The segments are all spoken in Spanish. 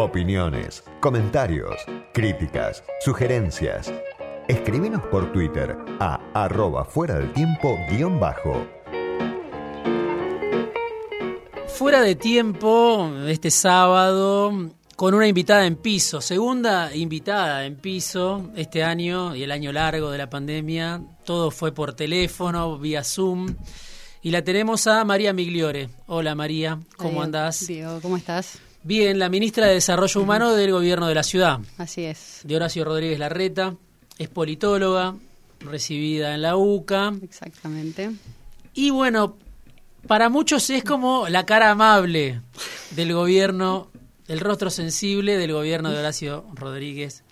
Opiniones, comentarios, críticas, sugerencias. Escríbenos por Twitter a arroba fuera del tiempo guion bajo. Fuera de tiempo, este sábado, con una invitada en piso, segunda invitada en piso este año y el año largo de la pandemia. Todo fue por teléfono, vía Zoom. Y la tenemos a María Migliore. Hola María, ¿cómo andás? Diego, ¿cómo estás? Bien, la ministra de Desarrollo Humano del Gobierno de la Ciudad. Así es. De Horacio Rodríguez Larreta. Es politóloga, recibida en la UCA. Exactamente. Y bueno, para muchos es como la cara amable del gobierno, el rostro sensible del gobierno de Horacio Rodríguez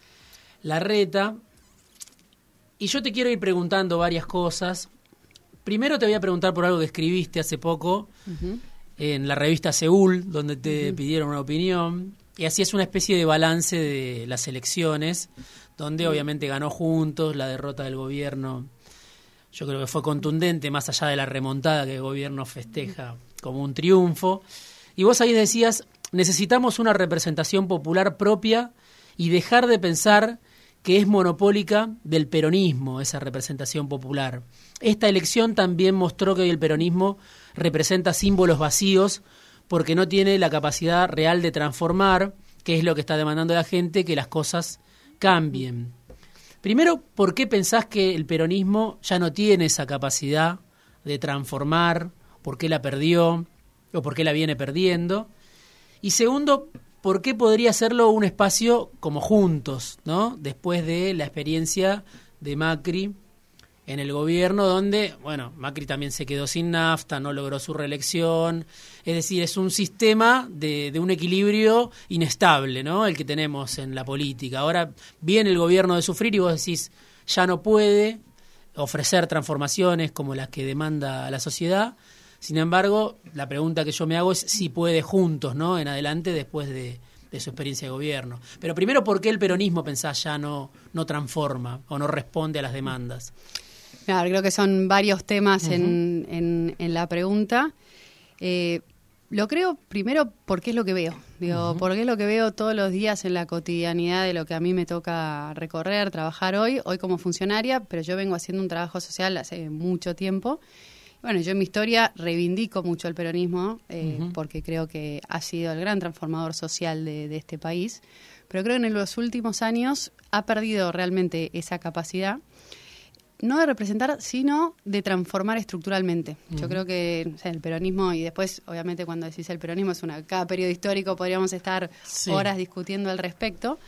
Larreta. Y yo te quiero ir preguntando varias cosas. Primero te voy a preguntar por algo que escribiste hace poco en la revista Seúl, donde te pidieron una opinión. Y así es una especie de balance de las elecciones, donde obviamente ganó juntos la derrota del gobierno. Yo creo que fue contundente, más allá de la remontada que el gobierno festeja como un triunfo. Y vos ahí decías, necesitamos una representación popular propia y dejar de pensar que es monopólica del peronismo, esa representación popular. Esta elección también mostró que el peronismo representa símbolos vacíos porque no tiene la capacidad real de transformar, que es lo que está demandando la gente, que las cosas cambien. Primero, ¿por qué pensás que el peronismo ya no tiene esa capacidad de transformar? ¿Por qué la perdió? ¿O por qué la viene perdiendo? Y segundo, ¿por qué podría serlo un espacio como juntos, ¿no? Después de la experiencia de Macri en el gobierno, donde, bueno, Macri también se quedó sin nafta, no logró su reelección. Es decir, es un sistema de, un equilibrio inestable, ¿no? El que tenemos en la política. Ahora viene el gobierno de sufrir y vos decís, ya no puede ofrecer transformaciones como las que demanda la sociedad. Sin embargo, la pregunta que yo me hago es si puede juntos, ¿no? En adelante, después de, de su experiencia de gobierno. Pero primero, ¿por qué el peronismo, pensás, ya no, no transforma o no responde a las demandas? Claro, creo que son varios temas uh -huh. en, en, en, la pregunta. Eh, lo creo primero porque es lo que veo, digo, uh -huh. porque es lo que veo todos los días en la cotidianidad de lo que a mí me toca recorrer, trabajar hoy, hoy como funcionaria, pero yo vengo haciendo un trabajo social hace mucho tiempo. Bueno, yo en mi historia reivindico mucho el peronismo eh, uh -huh. porque creo que ha sido el gran transformador social de, de este país, pero creo que en los últimos años ha perdido realmente esa capacidad no de representar, sino de transformar estructuralmente. Uh -huh. Yo creo que o sea, el peronismo, y después, obviamente, cuando decís el peronismo, es una cada periodo histórico, podríamos estar sí. horas discutiendo al respecto,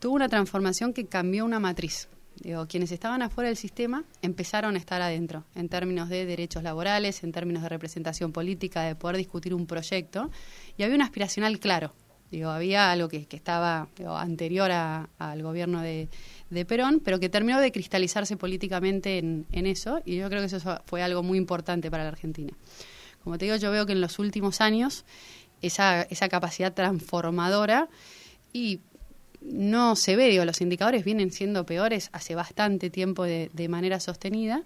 tuvo una transformación que cambió una matriz. Digo, quienes estaban afuera del sistema empezaron a estar adentro, en términos de derechos laborales, en términos de representación política, de poder discutir un proyecto, y había un aspiracional claro. Digo, había algo que, que estaba digo, anterior a, al gobierno de, de Perón, pero que terminó de cristalizarse políticamente en, en, eso, y yo creo que eso fue algo muy importante para la Argentina. Como te digo, yo veo que en los últimos años esa, esa capacidad transformadora y no se ve, digo, los indicadores vienen siendo peores hace bastante tiempo de, de manera sostenida.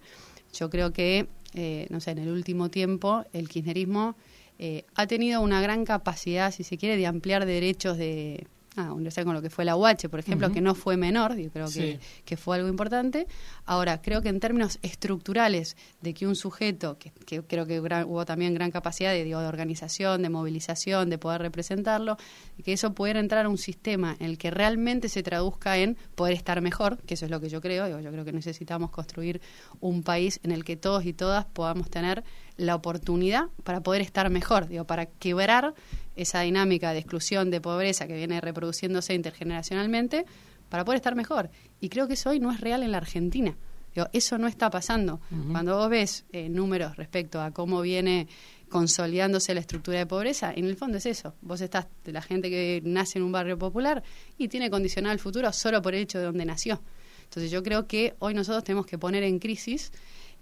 Yo creo que, eh, no sé, en el último tiempo el kirchnerismo eh, ha tenido una gran capacidad, si se quiere, de ampliar derechos de ah, universidad con lo que fue la UH, por ejemplo, uh -huh. que no fue menor, yo creo que, que, fue algo importante. Ahora, creo que en términos estructurales de que un sujeto, que, que creo que gran, hubo también gran capacidad de, digo, de organización, de movilización, de poder representarlo, que eso pudiera entrar a un sistema en el que realmente se traduzca en poder estar mejor, que eso es lo que yo creo, digo, yo creo que necesitamos construir un país en el que todos y todas podamos tener la oportunidad para poder estar mejor, digo, para quebrar esa dinámica de exclusión, de pobreza que viene reproduciéndose intergeneracionalmente, para poder estar mejor. Y creo que eso hoy no es real en la Argentina. Digo, eso no está pasando. Uh -huh. Cuando vos ves eh, números respecto a cómo viene consolidándose la estructura de pobreza, en el fondo es eso. Vos estás de la gente que nace en un barrio popular y tiene condicionado el futuro solo por el hecho de donde nació. Entonces yo creo que hoy nosotros tenemos que poner en crisis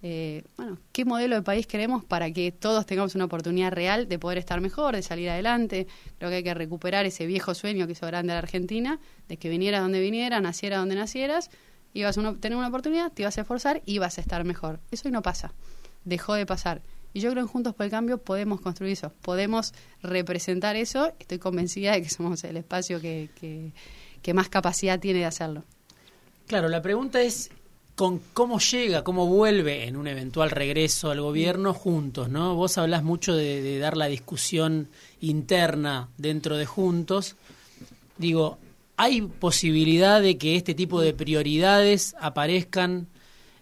eh, bueno, qué modelo de país queremos para que todos tengamos una oportunidad real de poder estar mejor, de salir adelante. Creo que hay que recuperar ese viejo sueño que hizo grande la Argentina, de que vinieras donde vinieras, naciera donde nacieras, ibas a tener una oportunidad, te ibas a esforzar y ibas a estar mejor. Eso hoy no pasa, dejó de pasar. Y yo creo que Juntos por el Cambio podemos construir eso, podemos representar eso. Estoy convencida de que somos el espacio que, que, más capacidad tiene de hacerlo. Claro, la pregunta es con cómo llega, cómo vuelve en un eventual regreso al gobierno juntos, ¿no? Vos hablás mucho de, de dar la discusión interna dentro de Juntos. Digo, ¿hay posibilidad de que este tipo de prioridades aparezcan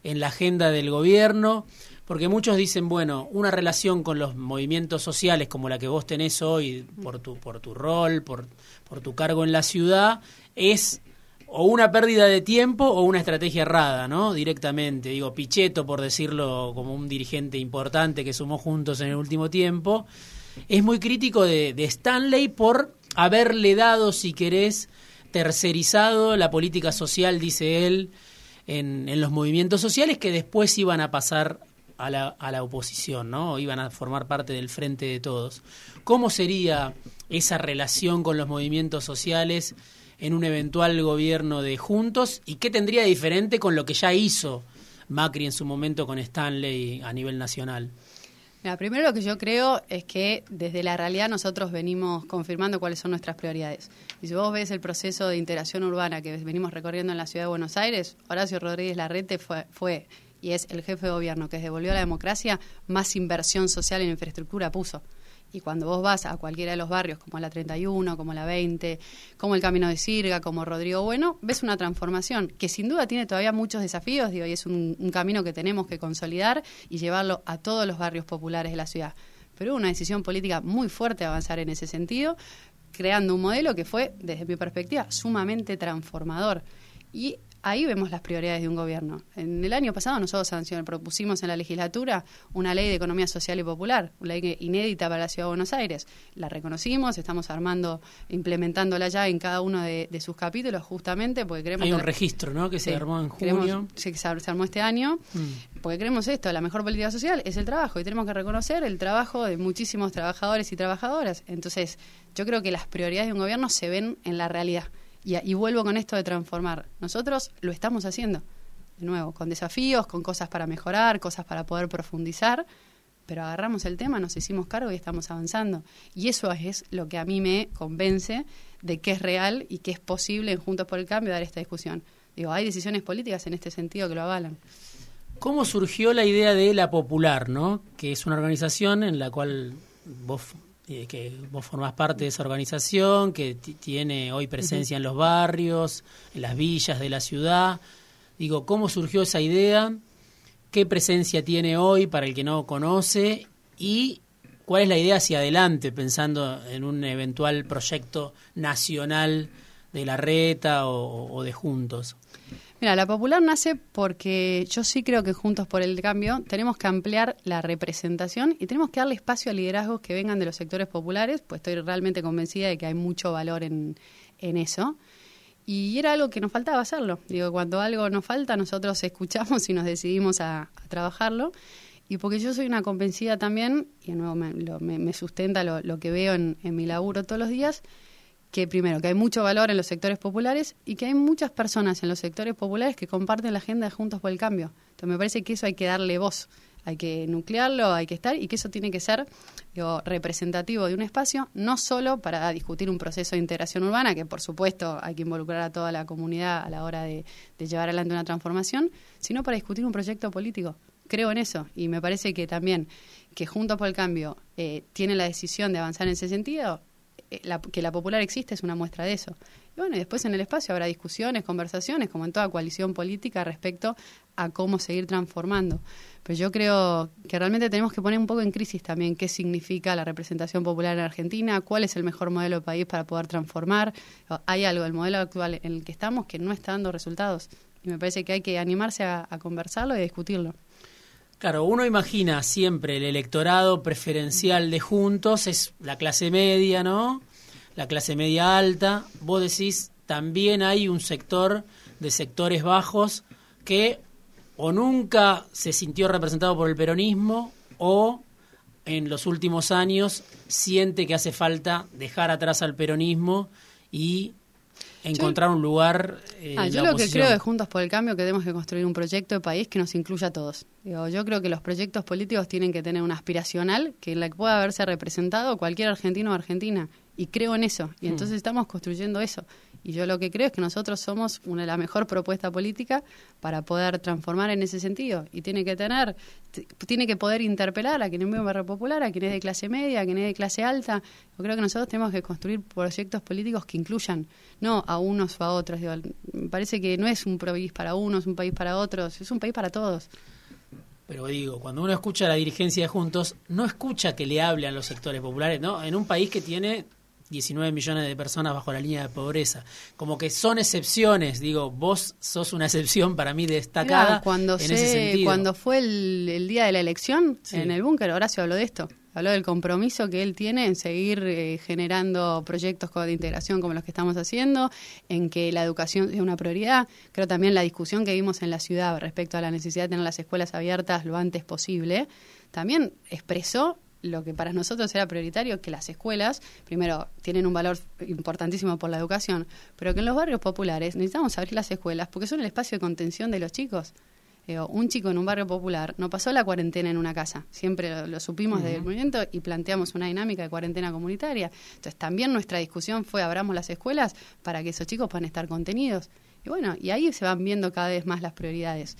en la agenda del gobierno? Porque muchos dicen, bueno, una relación con los movimientos sociales como la que vos tenés hoy por tu, por tu rol, por, por tu cargo en la ciudad, es o una pérdida de tiempo o una estrategia errada, ¿no? Directamente. Digo, Pichetto, por decirlo como un dirigente importante que sumó juntos en el último tiempo, es muy crítico de, Stanley por haberle dado, si querés, tercerizado la política social, dice él, en, en los movimientos sociales que después iban a pasar a la, a la oposición, ¿no? Iban a formar parte del frente de todos. ¿Cómo sería esa relación con los movimientos sociales en un eventual gobierno de Juntos y qué tendría de diferente con lo que ya hizo Macri en su momento con Stanley a nivel nacional? Mira, primero lo que yo creo es que desde la realidad nosotros venimos confirmando cuáles son nuestras prioridades. Y si vos ves el proceso de integración urbana que venimos recorriendo en la ciudad de Buenos Aires, Horacio Rodríguez Larrete fue, fue y es el jefe de gobierno que devolvió la democracia, más inversión social en infraestructura puso. Y cuando vos vas a cualquiera de los barrios, como la 31, como la 20, como el Camino de Sirga, como Rodrigo Bueno, ves una transformación que sin duda tiene todavía muchos desafíos, digo, y es un, camino que tenemos que consolidar y llevarlo a todos los barrios populares de la ciudad. Pero hubo una decisión política muy fuerte avanzar en ese sentido, creando un modelo que fue, desde mi perspectiva, sumamente transformador. Y ahí vemos las prioridades de un gobierno. En el año pasado nosotros propusimos en la legislatura una ley de economía social y popular, una ley inédita para la Ciudad de Buenos Aires. La reconocimos, estamos armando, implementándola ya en cada uno de, sus capítulos justamente porque queremos... Hay un registro, ¿no? Que se armó en junio. sí, que se armó este año, mm. porque creemos esto, la mejor política social es el trabajo y tenemos que reconocer el trabajo de muchísimos trabajadores y trabajadoras. Entonces, yo creo que las prioridades de un gobierno se ven en la realidad. Y, vuelvo con esto de transformar. Nosotros lo estamos haciendo, de nuevo, con desafíos, con cosas para mejorar, cosas para poder profundizar, pero agarramos el tema, nos hicimos cargo y estamos avanzando. Y eso es lo que a mí me convence de que es real y que es posible en Juntos por el Cambio dar esta discusión. Digo, hay decisiones políticas en este sentido que lo avalan. ¿Cómo surgió la idea de La Popular, no? que es una organización en la cual vos que vos formás parte de esa organización, que tiene hoy presencia en los barrios, en las villas de la ciudad. Digo, ¿cómo surgió esa idea? ¿Qué presencia tiene hoy para el que no conoce? ¿Y cuál es la idea hacia adelante, pensando en un eventual proyecto nacional de la reta o de Juntos? Mira, la popular nace porque yo sí creo que Juntos por el Cambio tenemos que ampliar la representación y tenemos que darle espacio a liderazgos que vengan de los sectores populares, pues estoy realmente convencida de que hay mucho valor en, eso. Y era algo que nos faltaba hacerlo. Digo, cuando algo nos falta, nosotros escuchamos y nos decidimos a, trabajarlo. Y porque yo soy una convencida también, y de nuevo me, sustenta lo, que veo en, en mi laburo todos los días, que primero, que hay mucho valor en los sectores populares y que hay muchas personas en los sectores populares que comparten la agenda de Juntos por el Cambio. Entonces me parece que eso hay que darle voz, hay que nuclearlo, hay que estar y que eso tiene que ser digo, representativo de un espacio, no solo para discutir un proceso de integración urbana, que por supuesto hay que involucrar a toda la comunidad a la hora de, llevar adelante una transformación, sino para discutir un proyecto político. Creo en eso y me parece que también que Juntos por el Cambio eh, tiene la decisión de avanzar en ese sentido, eh, que la popular existe es una muestra de eso. Y bueno, y después en el espacio habrá discusiones, conversaciones, como en toda coalición política, respecto a cómo seguir transformando. Pero yo creo que realmente tenemos que poner un poco en crisis también qué significa la representación popular en Argentina, cuál es el mejor modelo de país para poder transformar. Hay algo, el modelo actual en el que estamos, que no está dando resultados. Y me parece que hay que animarse a, a conversarlo y a discutirlo. Claro, uno imagina siempre el electorado preferencial de Juntos, es la clase media, ¿no? La clase media alta. Vos decís, también hay un sector de sectores bajos que o nunca se sintió representado por el peronismo o en los últimos años siente que hace falta dejar atrás al peronismo y encontrar un lugar. Eh, ah, yo lo que creo es Juntos por el Cambio que tenemos que construir un proyecto de país que nos incluya a todos. yo creo que los proyectos políticos tienen que tener una aspiracional que en la que pueda haberse representado cualquier argentino o argentina. Y creo en eso. Y hmm. entonces estamos construyendo eso. Y yo lo que creo es que nosotros somos una la mejor propuesta política para poder transformar en ese sentido. Y tiene que tener, tiene que poder interpelar a quien es barrio popular, a quien es de clase media, a quien es de clase alta. Yo creo que nosotros tenemos que construir proyectos políticos que incluyan, no a unos o a otros. me parece que no es un país para unos, un país para otros, es un país para todos. Pero digo, cuando uno escucha a la dirigencia de Juntos, no escucha que le hable a los sectores populares, ¿no? En un país que tiene 19 millones de personas bajo la línea de pobreza. Como que son excepciones, digo, vos sos una excepción para mí destacada cuando en ese sentido. Cuando fue el, día de la elección en el búnker, Horacio habló de esto. Habló del compromiso que él tiene en seguir eh, generando proyectos de integración como los que estamos haciendo, en que la educación es una prioridad. Creo también la discusión que vimos en la ciudad respecto a la necesidad de tener las escuelas abiertas lo antes posible, también expresó lo que para nosotros era prioritario, que las escuelas, primero, tienen un valor importantísimo por la educación, pero que en los barrios populares necesitamos abrir las escuelas porque son el espacio de contención de los chicos. un chico en un barrio popular no pasó la cuarentena en una casa, siempre lo, supimos desde el movimiento y planteamos una dinámica de cuarentena comunitaria. Entonces también nuestra discusión fue abramos las escuelas para que esos chicos puedan estar contenidos. Y bueno, y ahí se van viendo cada vez más las prioridades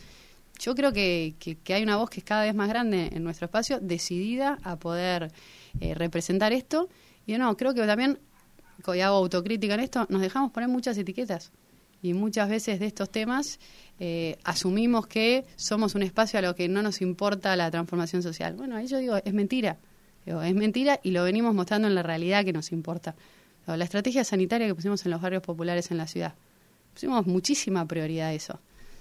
yo creo que, que, hay una voz que es cada vez más grande en nuestro espacio, decidida a poder eh, representar esto. Y no, creo que también, y hago autocrítica en esto, nos dejamos poner muchas etiquetas. Y muchas veces de estos temas eh, asumimos que somos un espacio a lo que no nos importa la transformación social. Bueno, ahí yo digo, es mentira. es mentira y lo venimos mostrando en la realidad que nos importa. la estrategia sanitaria que pusimos en los barrios populares en la ciudad. Pusimos muchísima prioridad a eso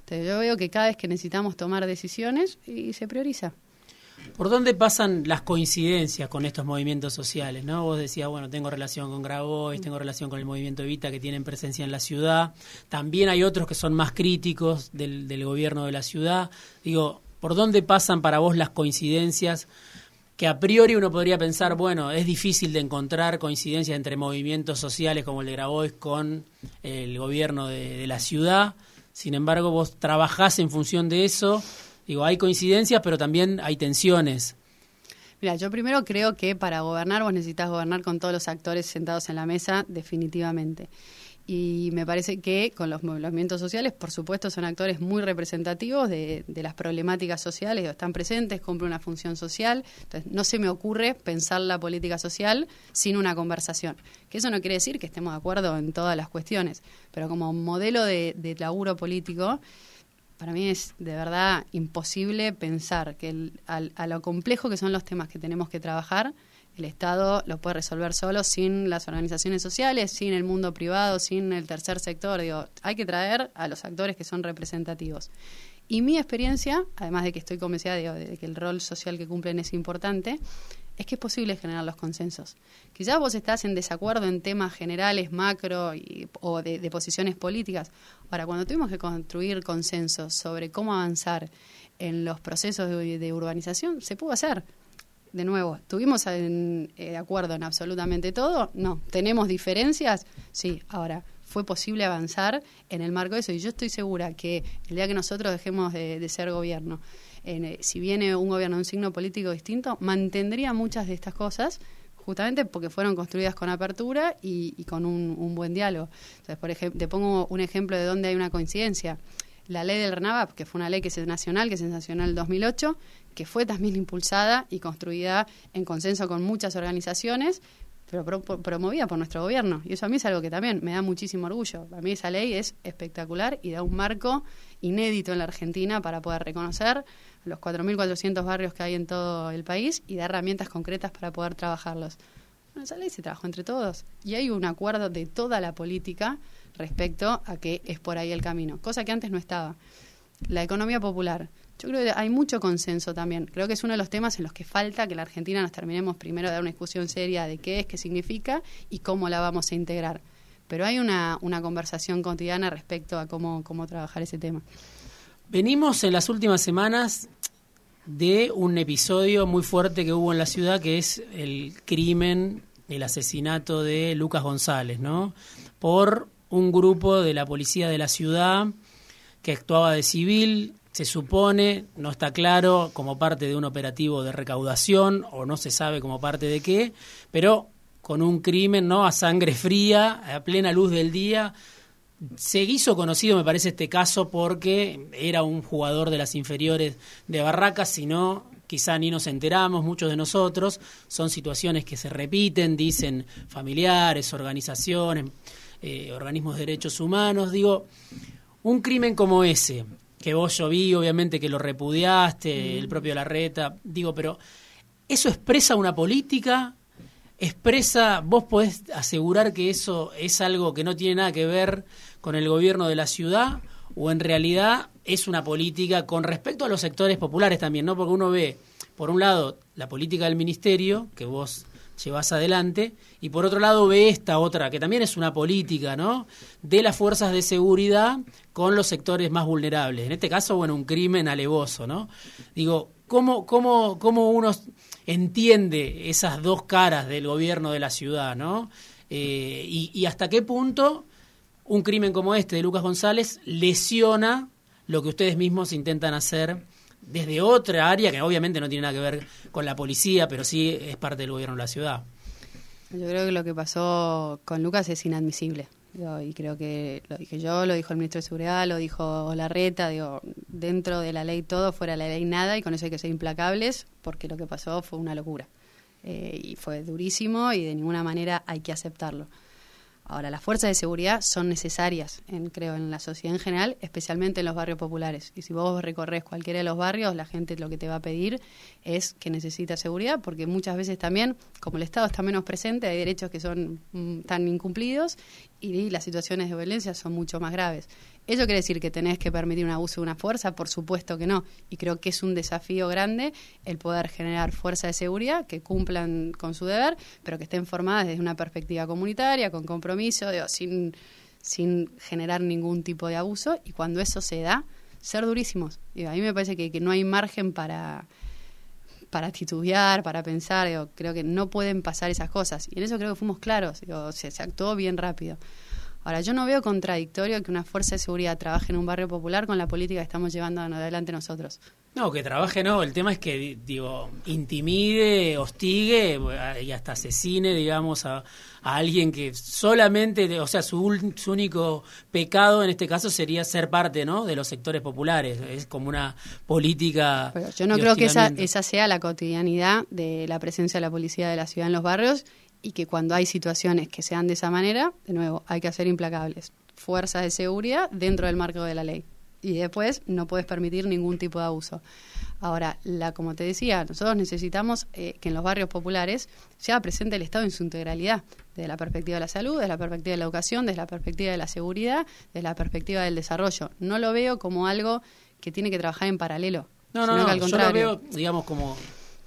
yo veo que cada vez que necesitamos tomar decisiones y se prioriza. ¿Por dónde pasan las coincidencias con estos movimientos sociales? ¿no? Vos decías, bueno, tengo relación con Grabois, tengo relación con el movimiento Evita que tienen presencia en la ciudad. También hay otros que son más críticos del, gobierno de la ciudad. Digo, ¿por dónde pasan para vos las coincidencias? que a priori uno podría pensar, bueno, es difícil de encontrar coincidencias entre movimientos sociales como el de Grabois con el gobierno de la ciudad. Sin embargo, vos trabajás en función de eso. Digo, hay coincidencias, pero también hay tensiones. Mira, yo primero creo que para gobernar vos necesitas gobernar con todos los actores sentados en la mesa, definitivamente y me parece que con los movimientos sociales, por supuesto, son actores muy representativos de, las problemáticas sociales, están presentes, cumplen una función social. Entonces, no se me ocurre pensar la política social sin una conversación. Que eso no quiere decir que estemos de acuerdo en todas las cuestiones, pero como modelo de, de laburo político, para mí es de verdad imposible pensar que a lo complejo que son los temas que tenemos que trabajar, el Estado lo puede resolver solo sin las organizaciones sociales, sin el mundo privado, sin el tercer sector. Digo, hay que traer a los actores que son representativos. Y mi experiencia, además de que estoy convencida de, que el rol social que cumplen es importante, es que es posible generar los consensos. Quizás vos estás en desacuerdo en temas generales, macro o de, posiciones políticas. Ahora, cuando tuvimos que construir consensos sobre cómo avanzar en los procesos de urbanización, se pudo hacer de nuevo, ¿tuvimos en, eh, de acuerdo en absolutamente todo? No. ¿Tenemos diferencias? Sí. Ahora, fue posible avanzar en el marco de eso. Y yo estoy segura que el día que nosotros dejemos de, ser gobierno, eh, si viene un gobierno de un signo político distinto, mantendría muchas de estas cosas justamente porque fueron construidas con apertura y, con un, buen diálogo. Entonces, por ejemplo, te pongo un ejemplo de dónde hay una coincidencia. La ley del RENAVAP, que fue una ley que es nacional, que se sancionó en el 2008, que fue también impulsada y construida en consenso con muchas organizaciones, pero promovida por nuestro gobierno. Y eso a mí es algo que también me da muchísimo orgullo. A mí esa ley es espectacular y da un marco inédito en la Argentina para poder reconocer los 4.400 barrios que hay en todo el país y dar herramientas concretas para poder trabajarlos. Bueno, esa ley se trabajó entre todos y hay un acuerdo de toda la política respecto a que es por ahí el camino, cosa que antes no estaba. La economía popular yo creo que hay mucho consenso también. Creo que es uno de los temas en los que falta que la Argentina nos terminemos primero de dar una discusión seria de qué es, qué significa y cómo la vamos a integrar. Pero hay una, una conversación cotidiana respecto a cómo, cómo trabajar ese tema. Venimos en las últimas semanas de un episodio muy fuerte que hubo en la ciudad, que es el crimen, el asesinato de Lucas González, ¿no? Por un grupo de la policía de la ciudad que actuaba de civil, se supone, no está claro, como parte de un operativo de recaudación o no se sabe como parte de qué, pero con un crimen no a sangre fría, a plena luz del día. Se hizo conocido, me parece, este caso porque era un jugador de las inferiores de Barracas, si no, quizá ni nos enteramos, muchos de nosotros. Son situaciones que se repiten, dicen familiares, organizaciones, eh, organismos de derechos humanos. Digo, un crimen como ese, que vos yo vi, obviamente que lo repudiaste, el propio Larreta, digo, pero ¿eso expresa una política? ¿Expresa, vos podés asegurar que eso es algo que no tiene nada que ver con el gobierno de la ciudad? ¿O en realidad es una política con respecto a los sectores populares también, ¿no? Porque uno ve, por un lado, la política del ministerio, que vos llevas adelante, y por otro lado ve esta otra, que también es una política, ¿no? De las fuerzas de seguridad con los sectores más vulnerables. En este caso, bueno, un crimen alevoso, ¿no? Digo, ¿cómo, cómo, cómo uno entiende esas dos caras del gobierno de la ciudad, ¿no? Eh, y, y hasta qué punto un crimen como este de Lucas González lesiona lo que ustedes mismos intentan hacer desde otra área que obviamente no tiene nada que ver con la policía, pero sí es parte del gobierno de la ciudad. Yo creo que lo que pasó con Lucas es inadmisible. y creo que lo dije yo, lo dijo el ministro de Seguridad, lo dijo Larreta, digo, dentro de la ley todo, fuera de la ley nada, y con eso hay que ser implacables, porque lo que pasó fue una locura. Eh, y fue durísimo y de ninguna manera hay que aceptarlo. Ahora, las fuerzas de seguridad son necesarias, en, creo, en la sociedad en general, especialmente en los barrios populares. Y si vos recorres cualquiera de los barrios, la gente lo que te va a pedir es que necesita seguridad, porque muchas veces también, como el Estado está menos presente, hay derechos que son mm, tan incumplidos y las situaciones de violencia son mucho más graves. ¿Eso quiere decir que tenés que permitir un abuso de una fuerza? Por supuesto que no. Y creo que es un desafío grande el poder generar fuerzas de seguridad que cumplan con su deber, pero que estén formadas desde una perspectiva comunitaria, con compromiso, sin, sin generar ningún tipo de abuso. Y cuando eso se da, ser durísimos. a mí me parece que, que no hay margen para para titubear, para pensar, creo que no pueden pasar esas cosas. Y en eso creo que fuimos claros, se, se actuó bien rápido. Ahora, yo no veo contradictorio que una fuerza de seguridad trabaje en un barrio popular con la política que estamos llevando adelante nosotros. No, que trabaje no, el tema es que, digo, intimide, hostigue y hasta asesine, digamos, a, alguien que solamente, o sea, su, su, único pecado en este caso sería ser parte, ¿no?, de los sectores populares. Es como una política. yo no creo que esa, esa sea la cotidianidad de la presencia de la policía de la ciudad en los barrios y que cuando hay situaciones que sean de esa manera, de nuevo, hay que hacer implacables. Fuerzas de seguridad dentro del marco de la ley. Y después no puedes permitir ningún tipo de abuso. Ahora, la, como te decía, nosotros necesitamos eh, que en los barrios populares sea presente el Estado en su integralidad, desde la perspectiva de la salud, desde la perspectiva de la educación, desde la perspectiva de la seguridad, desde la perspectiva del desarrollo. No lo veo como algo que tiene que trabajar en paralelo. No, no, no, yo lo veo, digamos, como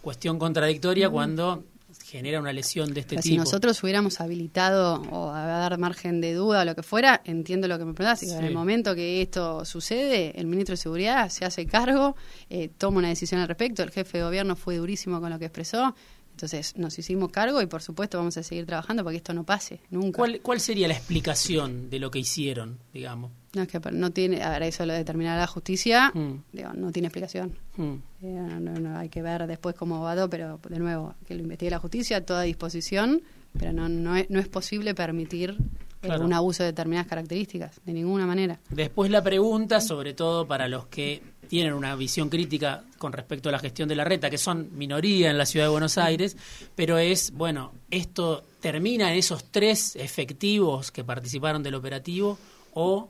cuestión contradictoria cuando genera una lesión de este tipo. Si nosotros hubiéramos habilitado o a dar margen de duda o lo que fuera, entiendo lo que me preguntas. En el momento que esto sucede, el ministro de Seguridad se hace cargo, eh, toma una decisión al respecto. El jefe de gobierno fue durísimo con lo que expresó. Entonces nos hicimos cargo y por supuesto vamos a seguir trabajando para que esto no pase nunca. ¿Cuál, cuál sería la explicación de lo que hicieron, digamos? No, es que no tiene, a ver, eso lo determinará la justicia, mm. no tiene explicación. Mm. Eh, no, hay que ver después cómo va pero de nuevo, que lo investigue la justicia, a toda disposición, pero no, no, es, no es posible permitir eh, un abuso de determinadas características, de ninguna manera. Después la pregunta, sobre todo para los que tienen una visión crítica con respecto a la gestión de la reta, que son minoría en la ciudad de Buenos Aires, pero es, bueno, esto termina en esos tres efectivos que participaron del operativo o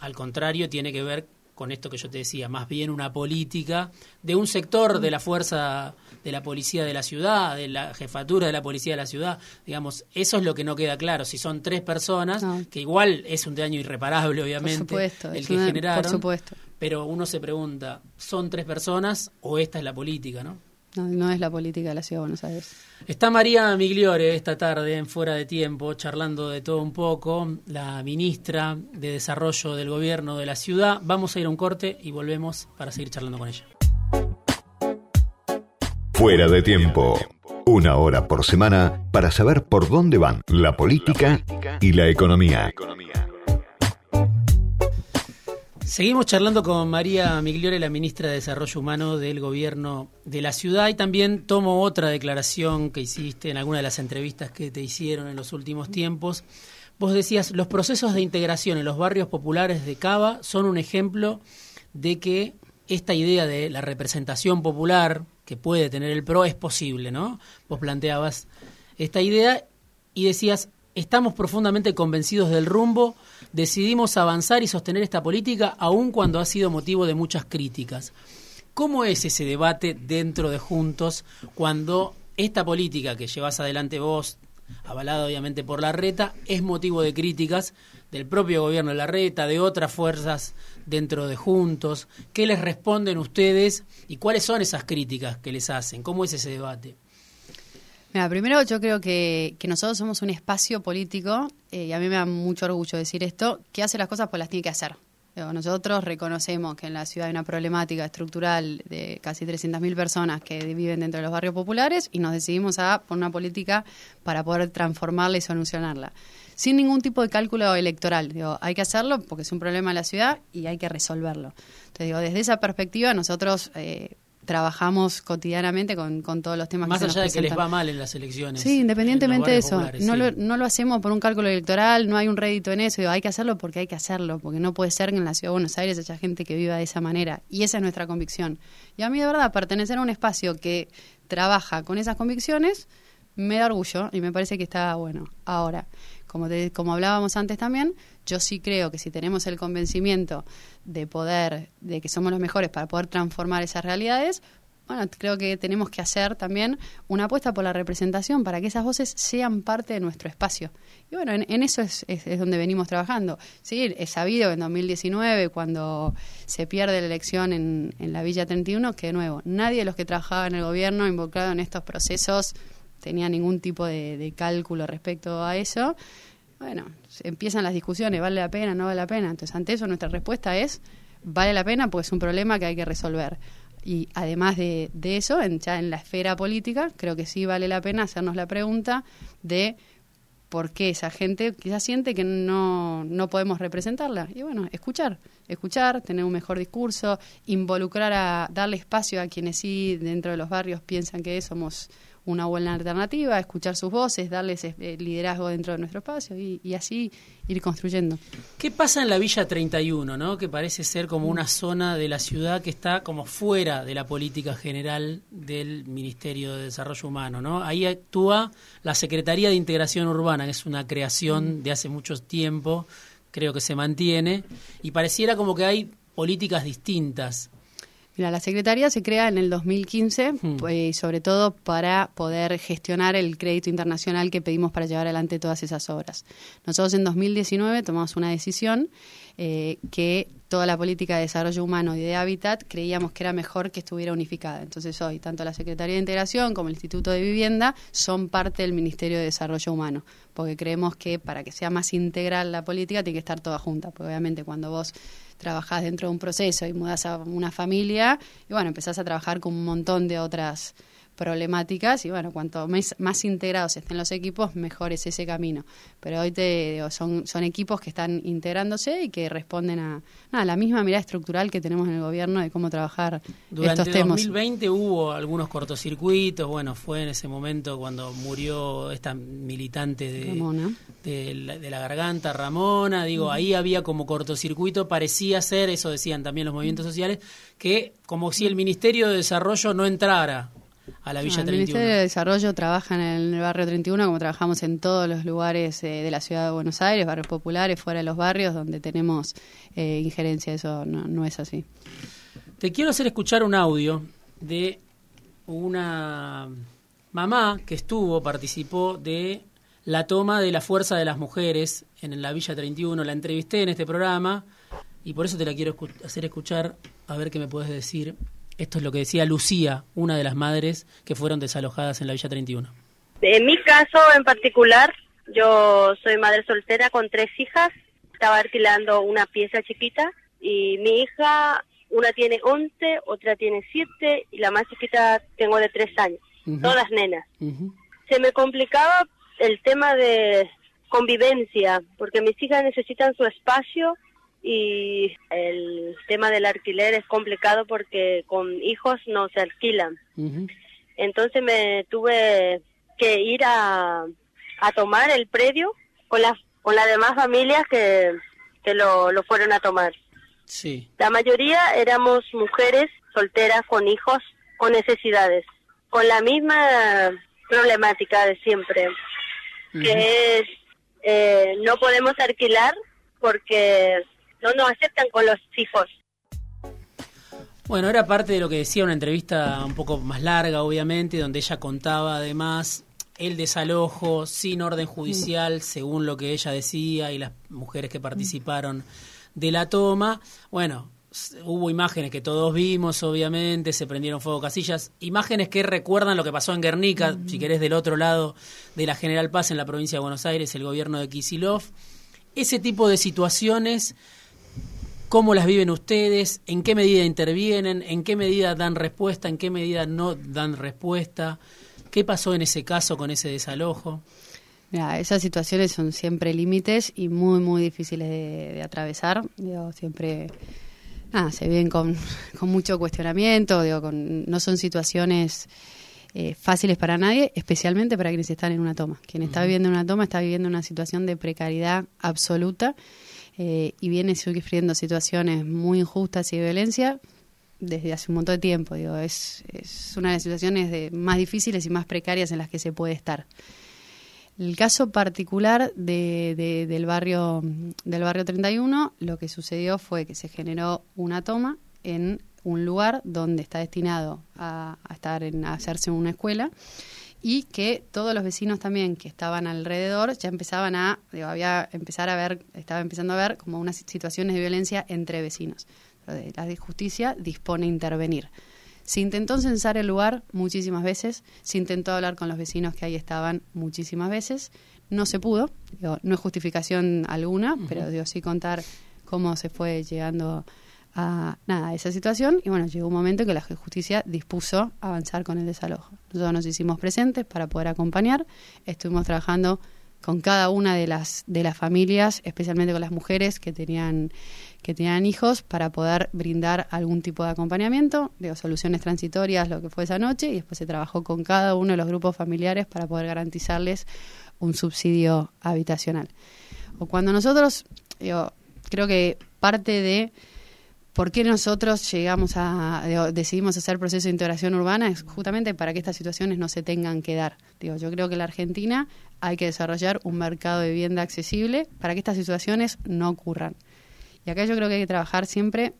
al contrario, tiene que ver con esto que yo te decía, más bien una política de un sector de la fuerza de la policía de la ciudad, de la jefatura de la policía de la ciudad, digamos, eso es lo que no queda claro. Si son tres personas, que igual es un daño irreparable, obviamente, el que generaron, por supuesto. pero uno se pregunta, ¿son tres personas o esta es la política, no? No, es la política de la Ciudad de Buenos Aires. Está María Migliore esta tarde en Fuera de Tiempo, charlando de todo un poco, la ministra de Desarrollo del Gobierno de la ciudad. Vamos a ir a un corte y volvemos para seguir charlando con ella. Fuera de Tiempo. Una hora por semana para saber por dónde van la política y la economía. Seguimos charlando con María Migliore, la ministra de Desarrollo Humano del Gobierno de la ciudad, y también tomo otra declaración que hiciste en alguna de las entrevistas que te hicieron en los últimos tiempos. Vos decías, los procesos de integración en los barrios populares de Cava son un ejemplo de que esta idea de la representación popular que puede tener el PRO es posible, ¿no? Vos planteabas esta idea y decías, estamos profundamente convencidos del rumbo, decidimos avanzar y sostener esta política aun cuando ha sido motivo de muchas críticas. ¿Cómo es ese debate dentro de Juntos cuando esta política que llevas adelante vos, avalada obviamente por la reta, es motivo de críticas del propio gobierno de la reta, de otras fuerzas dentro de Juntos. ¿Qué les responden ustedes y cuáles son esas críticas que les hacen? ¿Cómo es ese debate? Mira, primero yo creo que, nosotros somos un espacio político, eh, y a mí me da mucho orgullo decir esto, que hace las cosas pues las tiene que hacer. Nosotros reconocemos que en la ciudad hay una problemática estructural de casi 300.000 personas que viven dentro de los barrios populares y nos decidimos a poner una política para poder transformarla y solucionarla. Sin ningún tipo de cálculo electoral. Digo, hay que hacerlo porque es un problema de la ciudad y hay que resolverlo. Entonces, digo, desde esa perspectiva nosotros... Eh, trabajamos cotidianamente con, todos los temas Más que allá de que les va mal en las elecciones. Sí, independientemente de eso. no, lo, no lo hacemos por un cálculo electoral, no hay un rédito en eso. hay que hacerlo porque hay que hacerlo, porque no puede ser que en la ciudad de Buenos Aires haya gente que viva de esa manera. Y esa es nuestra convicción. Y a mí, de verdad, pertenecer a un espacio que trabaja con esas convicciones me da orgullo y me parece que está bueno. Ahora, como, como hablábamos antes también, yo sí creo que si tenemos el convencimiento de poder, de que somos los mejores para poder transformar esas realidades, bueno, creo que tenemos que hacer también una apuesta por la representación para que esas voces sean parte de nuestro espacio. Y bueno, en, eso es, es, donde venimos trabajando. Sí, es sabido que en 2019, cuando se pierde la elección en, en la Villa 31, que de nuevo, nadie de los que trabajaba en el gobierno involucrado en estos procesos tenía ningún tipo de, cálculo respecto a eso. Bueno, empiezan las discusiones, ¿vale la pena, no vale la pena? Entonces, ante eso nuestra respuesta es, vale la pena porque es un problema que hay que resolver. Y además de, de eso, en, ya en la esfera política, creo que sí vale la pena hacernos la pregunta de por qué esa gente quizás siente que no, no podemos representarla. Y bueno, escuchar, escuchar, tener un mejor discurso, involucrar a, darle espacio a quienes sí dentro de los barrios piensan que somos una buena alternativa, escuchar sus voces, darles eh, liderazgo dentro de nuestro espacio y, así ir construyendo. ¿Qué pasa en la Villa 31, ¿no? que parece ser como una zona de la ciudad que está como fuera de la política general del Ministerio de Desarrollo Humano? ¿no? Ahí actúa la Secretaría de Integración Urbana, que es una creación de hace mucho tiempo, creo que se mantiene, y pareciera como que hay políticas distintas Mira, la Secretaría se crea en el 2015, hmm. pues, sobre todo para poder gestionar el crédito internacional que pedimos para llevar adelante todas esas obras. Nosotros en 2019 tomamos una decisión eh, que toda la política de desarrollo humano y de hábitat creíamos que era mejor que estuviera unificada. Entonces hoy tanto la Secretaría de Integración como el Instituto de Vivienda son parte del Ministerio de Desarrollo Humano, porque creemos que para que sea más integral la política tiene que estar toda junta, porque obviamente cuando vos trabajás dentro de un proceso y mudas a una familia, y bueno, empezás a trabajar con un montón de otras problemáticas y bueno, cuanto más, integrados estén los equipos, mejor es ese camino. Pero hoy te digo, son, son equipos que están integrándose y que responden a la misma mirada estructural que tenemos en el gobierno de cómo trabajar Durante estos temas. Durante 2020 hubo algunos cortocircuitos, bueno, fue en ese momento cuando murió esta militante de, de, la, garganta, Ramona, digo, ahí había como cortocircuito, parecía ser, eso decían también los movimientos sociales, que como si el Ministerio de Desarrollo no entrara a la Villa 31. El Ministerio de Desarrollo trabaja en el barrio 31 como trabajamos en todos los lugares eh, de la ciudad de Buenos Aires, barrios populares, fuera de los barrios donde tenemos eh, injerencia. Eso no, es así. Te quiero hacer escuchar un audio de una mamá que estuvo, participó de la toma de la fuerza de las mujeres en la Villa 31. La entrevisté en este programa y por eso te la quiero hacer escuchar, a ver qué me puedes decir esto es lo que decía Lucía, una de las madres que fueron desalojadas en la Villa 31. En mi caso en particular, yo soy madre soltera con tres hijas. Estaba alquilando una pieza chiquita y mi hija, una tiene 11, otra tiene 7 y la más chiquita tengo de 3 años. todas nenas. Se me complicaba el tema de convivencia, porque mis hijas necesitan su espacio y el tema del alquiler es complicado porque con hijos no se alquilan. Entonces me tuve que ir a, a tomar el predio con las con las demás familias que, que lo, lo fueron a tomar. Sí. La mayoría éramos mujeres solteras con hijos con necesidades, con la misma problemática de siempre, que es eh, no podemos alquilar porque no nos aceptan con los hijos. Bueno, era parte de lo que decía una entrevista un poco más larga, obviamente, donde ella contaba además el desalojo sin orden judicial, según lo que ella decía y las mujeres que participaron de la toma. Bueno, hubo imágenes que todos vimos, obviamente, se prendieron fuego casillas, imágenes que recuerdan lo que pasó en Guernica, si querés, del otro lado de la General Paz en la provincia de Buenos Aires, el gobierno de Kisilov. Ese tipo de situaciones, ¿cómo las viven ustedes? ¿En qué medida intervienen? ¿En qué medida dan respuesta? ¿En qué medida no dan respuesta? ¿Qué pasó en ese caso con ese desalojo? Mira, esas situaciones son siempre límites y muy, muy difíciles de, atravesar. Digo, siempre nada, se viven con, mucho cuestionamiento, digo, con, no son situaciones eh, fáciles para nadie, especialmente para quienes están en una toma. Quien está viviendo una toma está viviendo una situación de precariedad absoluta eh, y viene sufriendo situaciones muy injustas y de violencia desde hace un montón de tiempo. Digo, es, es una de las situaciones de, más difíciles y más precarias en las que se puede estar. El caso particular de, del barrio del barrio 31, lo que sucedió fue que se generó una toma en un lugar donde está destinado a, estar en a hacerse una escuela y que todos los vecinos también que estaban alrededor ya empezaban a digo, había empezar a ver estaba empezando a ver como unas situaciones de violencia entre vecinos. La justicia dispone a intervenir. Se intentó censar el lugar muchísimas veces, se intentó hablar con los vecinos que ahí estaban muchísimas veces, no se pudo, no es justificación alguna, pero digo, sí contar cómo se fue llegando a nada, esa situación y bueno, llegó un momento en que la justicia dispuso avanzar con el desalojo. Nosotros nos hicimos presentes para poder acompañar, estuvimos trabajando con cada una de las de las familias, especialmente con las mujeres que tenían que tenían hijos para poder brindar algún tipo de acompañamiento, de soluciones transitorias, lo que fue esa noche, y después se trabajó con cada uno de los grupos familiares para poder garantizarles un subsidio habitacional. O cuando nosotros, yo creo que parte de por qué nosotros llegamos a, decidimos hacer proceso de integración urbana es justamente para que estas situaciones no se tengan que dar. Digo, yo creo que en la Argentina hay que desarrollar un mercado de vivienda accesible para que estas situaciones no ocurran. Y acá yo creo que hay que trabajar siempre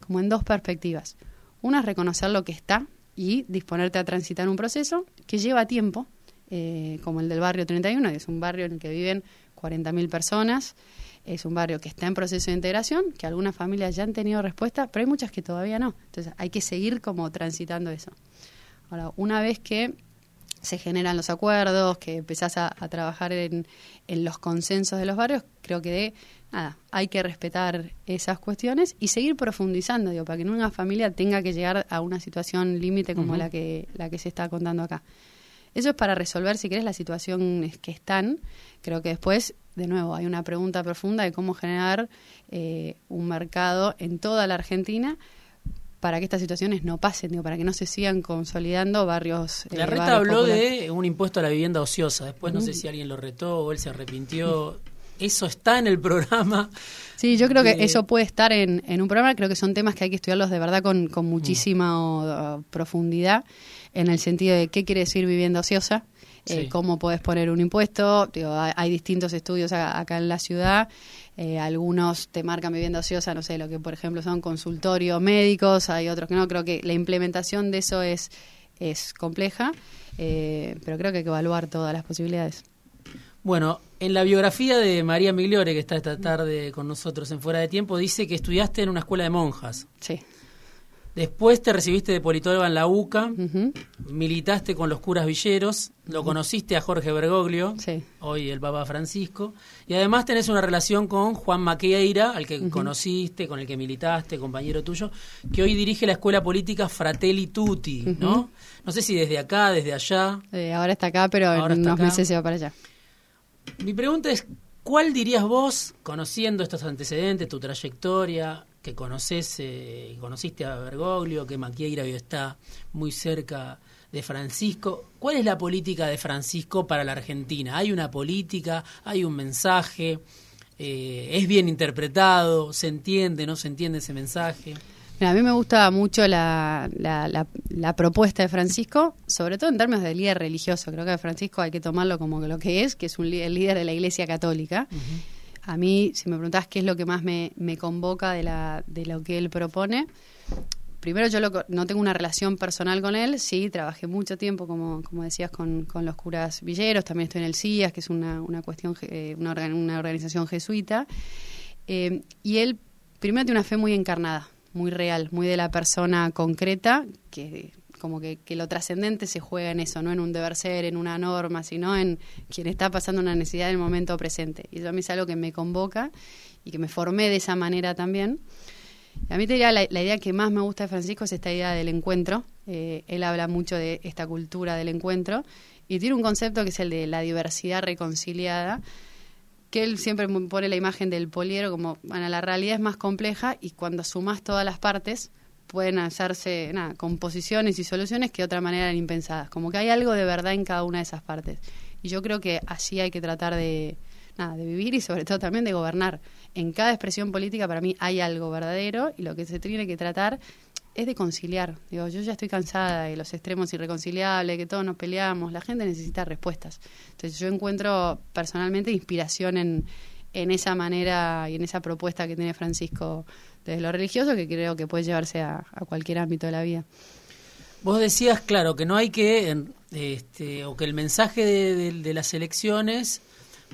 como en dos perspectivas. Una es reconocer lo que está y disponerte a transitar un proceso que lleva tiempo, eh, como el del barrio 31, que es un barrio en el que viven 40.000 personas, es un barrio que está en proceso de integración, que algunas familias ya han tenido respuesta, pero hay muchas que todavía no. Entonces hay que seguir como transitando eso. Ahora, una vez que se generan los acuerdos, que empezás a, trabajar en, en, los consensos de los barrios, creo que de nada, hay que respetar esas cuestiones y seguir profundizando, digo, para que una familia tenga que llegar a una situación límite como la que la que se está contando acá. Eso es para resolver, si querés, las situaciones que están. Creo que después, de nuevo, hay una pregunta profunda de cómo generar eh, un mercado en toda la Argentina para que estas situaciones no pasen, digo, para que no se sigan consolidando barrios. La eh, reta habló de un impuesto a la vivienda ociosa. Después no sé si alguien lo retó o él se arrepintió eso está en el programa. Sí, yo creo que eso puede estar en, un programa. Creo que son temas que hay que estudiarlos de verdad con, con muchísima uh, profundidad, en el sentido de qué quiere decir vivienda ociosa, eh, cómo puedes poner un impuesto. hay, distintos estudios acá, en la ciudad. Eh, algunos te marcan vivienda ociosa, no sé, lo que por ejemplo son consultorios médicos, hay otros que no. Creo que la implementación de eso es, es compleja, eh, pero creo que hay que evaluar todas las posibilidades. Bueno, en la biografía de María Migliore, que está esta tarde con nosotros en Fuera de Tiempo, dice que estudiaste en una escuela de monjas. Sí. Después te recibiste de politóloga en la UCA, militaste con los curas villeros, lo conociste a Jorge Bergoglio, hoy el Papa Francisco, y además tenés una relación con Juan Maqueira, al que conociste, con el que militaste, compañero tuyo, que hoy dirige la Escuela Política Fratelli Tutti, ¿no? No sé si desde acá, desde allá. Eh, ahora está acá, pero en unos meses se va para allá. Mi pregunta es, ¿cuál dirías vos, conociendo estos antecedentes, tu trayectoria, que conoces, eh, conociste a Bergoglio, que Maquieira está muy cerca de Francisco. ¿Cuál es la política de Francisco para la Argentina? ¿Hay una política? ¿Hay un mensaje? Eh, ¿Es bien interpretado? ¿Se entiende? ¿No se entiende ese mensaje? a mí me gusta mucho la, la, propuesta de Francisco, sobre todo en términos de líder religioso. Creo que Francisco hay que tomarlo como lo que es, que es un el líder de la Iglesia Católica. A mí, si me preguntás qué es lo que más me, convoca de, la, de lo que él propone, primero yo no tengo una relación personal con él, sí, trabajé mucho tiempo, como, decías, con, los curas villeros, también estoy en el CIAS, que es una, cuestión, eh, una, una, organización jesuita, eh, y él primero tiene una fe muy encarnada, muy real, muy de la persona concreta, que como que, lo trascendente se juega en eso, no en un deber ser, en una norma, sino en quien está pasando una necesidad en el momento presente. Y eso a mí es algo que me convoca y que me formé de esa manera también. A mí te diría, la, idea que más me gusta de Francisco es esta idea del encuentro. Eh, él habla mucho de esta cultura del encuentro y tiene un concepto que es el de la diversidad reconciliada, que él siempre pone la imagen del poliero como, bueno, la realidad es más compleja y cuando sumas todas las partes, pueden hacerse nada, composiciones y soluciones que de otra manera eran impensadas. Como que hay algo de verdad en cada una de esas partes. Y yo creo que así hay que tratar de, nada, de vivir y sobre todo también de gobernar. En cada expresión política para mí hay algo verdadero y lo que se tiene que tratar es de conciliar. Digo, yo ya estoy cansada de los extremos irreconciliables, que todos nos peleamos. La gente necesita respuestas. Entonces yo encuentro personalmente inspiración en, en esa manera y en esa propuesta que tiene Francisco desde lo religioso que creo que puede llevarse a, cualquier ámbito de la vida. Vos decías, claro, que no hay que, este, o que el mensaje de, las elecciones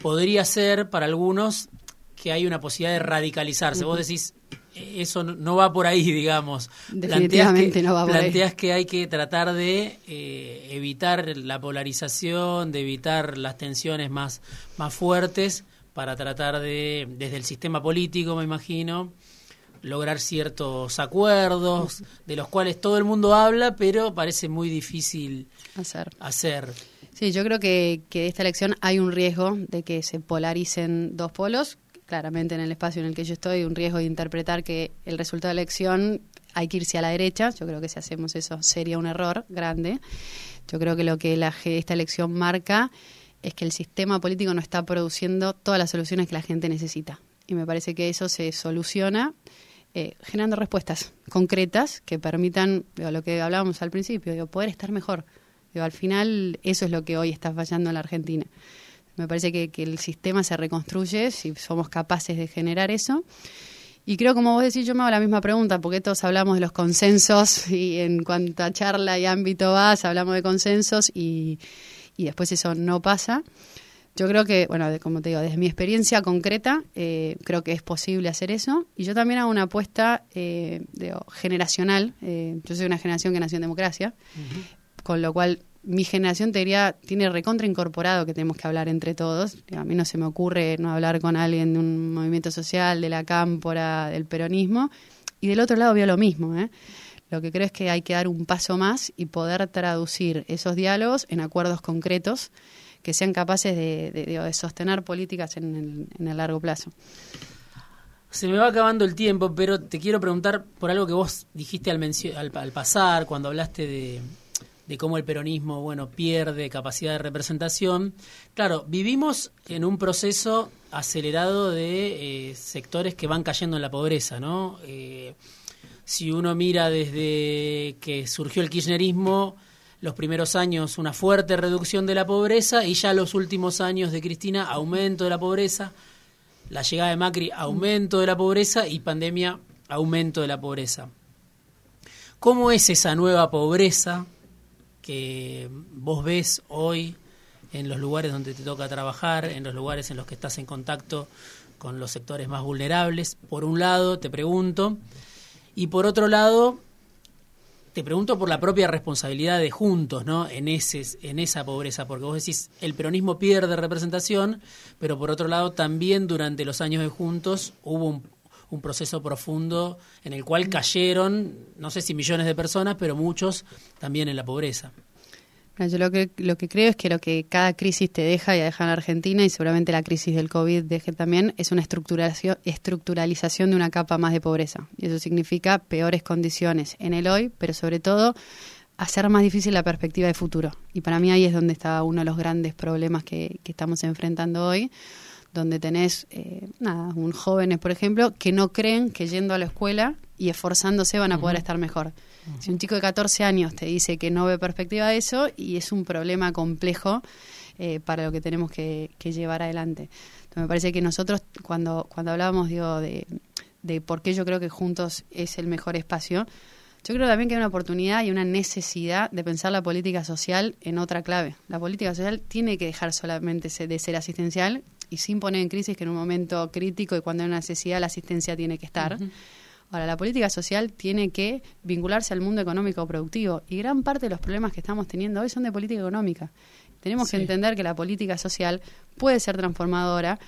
podría ser para algunos que hay una posibilidad de radicalizarse. Vos decís, eso no va por ahí, digamos. Definitivamente que, no va por planteas que hay que tratar de eh, evitar la polarización, de evitar las tensiones más, más fuertes para tratar de, desde el sistema político, me imagino, lograr ciertos acuerdos de los cuales todo el mundo habla, pero parece muy difícil hacer. hacer. Sí, yo creo que, que de esta elección hay un riesgo de que se polaricen dos polos. Claramente en el espacio en el que yo estoy, un riesgo de interpretar que el resultado de la elección hay que irse a la derecha. Yo creo que si hacemos eso sería un error grande. Yo creo que lo que la, esta elección marca es que el sistema político no está produciendo todas las soluciones que la gente necesita. Y me parece que eso se soluciona eh, generando respuestas concretas que permitan lo que hablábamos al principio, poder estar mejor. al final eso es lo que hoy está fallando en la Argentina. Me parece que, el sistema se reconstruye si somos capaces de generar eso. Y creo, como vos decís, yo me hago la misma pregunta, porque todos hablamos de los consensos y en cuanto a charla y ámbito vas, hablamos de consensos y, y después eso no pasa. Yo creo que, bueno, como te digo, desde mi experiencia concreta, eh, creo que es posible hacer eso. Y yo también hago una apuesta eh, generacional. Eh, yo soy una generación que nació en democracia, con lo cual mi generación te diría, tiene recontra incorporado que tenemos que hablar entre todos. A mí no se me ocurre no hablar con alguien de un movimiento social, de la cámpora, del peronismo. Y del otro lado veo lo mismo, Lo que creo es que hay que dar un paso más y poder traducir esos diálogos en acuerdos concretos que sean capaces de, sostener políticas en el, largo plazo. Se me va acabando el tiempo, pero te quiero preguntar por algo que vos dijiste al, al, pasar, cuando hablaste de, cómo el peronismo bueno pierde capacidad de representación. Claro, vivimos en un proceso acelerado de eh, sectores que van cayendo en la pobreza, ¿no? Eh, si uno mira desde que surgió el kirchnerismo, los primeros años una fuerte reducción de la pobreza y ya los últimos años de Cristina aumento de la pobreza, la llegada de Macri aumento de la pobreza y pandemia aumento de la pobreza. ¿Cómo es esa nueva pobreza que vos ves hoy en los lugares donde te toca trabajar, en los lugares en los que estás en contacto con los sectores más vulnerables? Por un lado, te pregunto, y por otro lado, te pregunto por la propia responsabilidad de Juntos, ¿no? En ese, en esa pobreza, porque vos decís el peronismo pierde representación, pero por otro lado también durante los años de Juntos hubo un, un proceso profundo en el cual cayeron, no sé si millones de personas, pero muchos también en la pobreza. Yo lo que, lo que creo es que lo que cada crisis te deja y deja en Argentina, y seguramente la crisis del COVID deje también, es una estructuración, estructuralización de una capa más de pobreza. Y eso significa peores condiciones en el hoy, pero sobre todo hacer más difícil la perspectiva de futuro. Y para mí ahí es donde está uno de los grandes problemas que, que estamos enfrentando hoy donde tenés eh, nada, un jóvenes, por ejemplo, que no creen que yendo a la escuela y esforzándose van a poder estar mejor. Si un chico de 14 años te dice que no ve perspectiva de eso, y es un problema complejo eh, para lo que tenemos que, llevar adelante. Entonces, me parece que nosotros, cuando, cuando hablábamos digo, de, de por qué yo creo que juntos es el mejor espacio, yo creo también que hay una oportunidad y una necesidad de pensar la política social en otra clave. La política social tiene que dejar solamente de ser asistencial y sin poner en crisis que en un momento crítico y cuando hay una necesidad la asistencia tiene que estar. Ahora, la política social tiene que vincularse al mundo económico productivo y gran parte de los problemas que estamos teniendo hoy son de política económica. Tenemos que entender que la política social puede ser transformadora,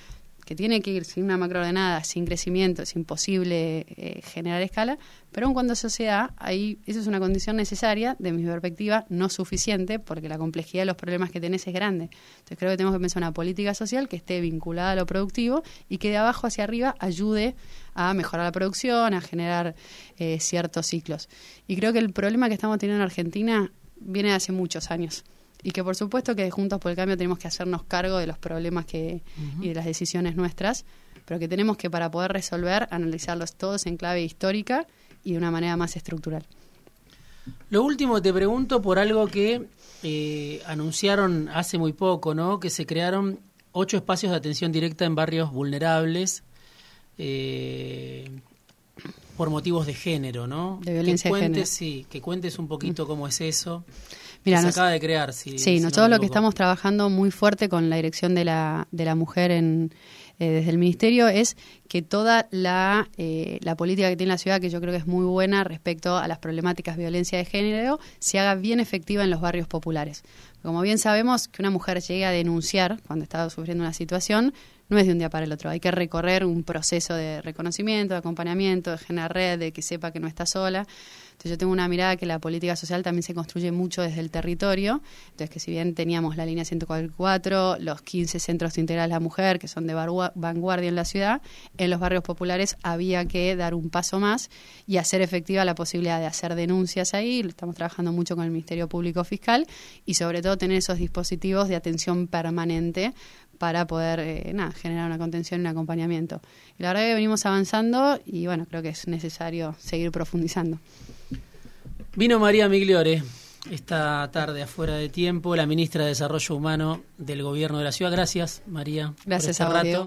que tiene que ir sin una macroordenada, sin crecimiento, es imposible eh, generar escala, pero aun cuando eso sea, ahí eso es una condición necesaria, de mi perspectiva, no suficiente, porque la complejidad de los problemas que tenés es grande. Entonces creo que tenemos que pensar una política social que esté vinculada a lo productivo y que de abajo hacia arriba ayude a mejorar la producción, a generar eh, ciertos ciclos. Y creo que el problema que estamos teniendo en Argentina viene de hace muchos años y que por supuesto que juntos por el cambio tenemos que hacernos cargo de los problemas que y de las decisiones nuestras, pero que tenemos que para poder resolver analizarlos todos en clave histórica y de una manera más estructural. Lo último te pregunto por algo que eh, anunciaron hace muy poco, ¿no? Que se crearon ocho espacios de atención directa en barrios vulnerables eh, por motivos de género, ¿no? De violencia que cuentes, de género. Sí, que cuentes un poquito cómo es eso. Mira, se nos, acaba de crear, sí. Sí, nosotros lo que estamos trabajando muy fuerte con la dirección de la, de la mujer en, eh, desde el Ministerio es que toda la, eh, la política que tiene la ciudad, que yo creo que es muy buena respecto a las problemáticas de violencia de género, se haga bien efectiva en los barrios populares. Como bien sabemos, que una mujer llegue a denunciar cuando está sufriendo una situación no es de un día para el otro. Hay que recorrer un proceso de reconocimiento, de acompañamiento, de generar red, de que sepa que no está sola. Entonces yo tengo una mirada que la política social también se construye mucho desde el territorio. Entonces que si bien teníamos la línea 144, los 15 centros integrales de la mujer, que son de vanguardia en la ciudad, en los barrios populares había que dar un paso más y hacer efectiva la posibilidad de hacer denuncias ahí. Estamos trabajando mucho con el Ministerio Público Fiscal y sobre todo tener esos dispositivos de atención permanente para poder eh, generar una contención y un acompañamiento. Y la verdad que venimos avanzando y bueno, creo que es necesario seguir profundizando. Vino María Migliore esta tarde afuera de tiempo, la ministra de Desarrollo Humano del Gobierno de la Ciudad. Gracias, María. Gracias por este a rato.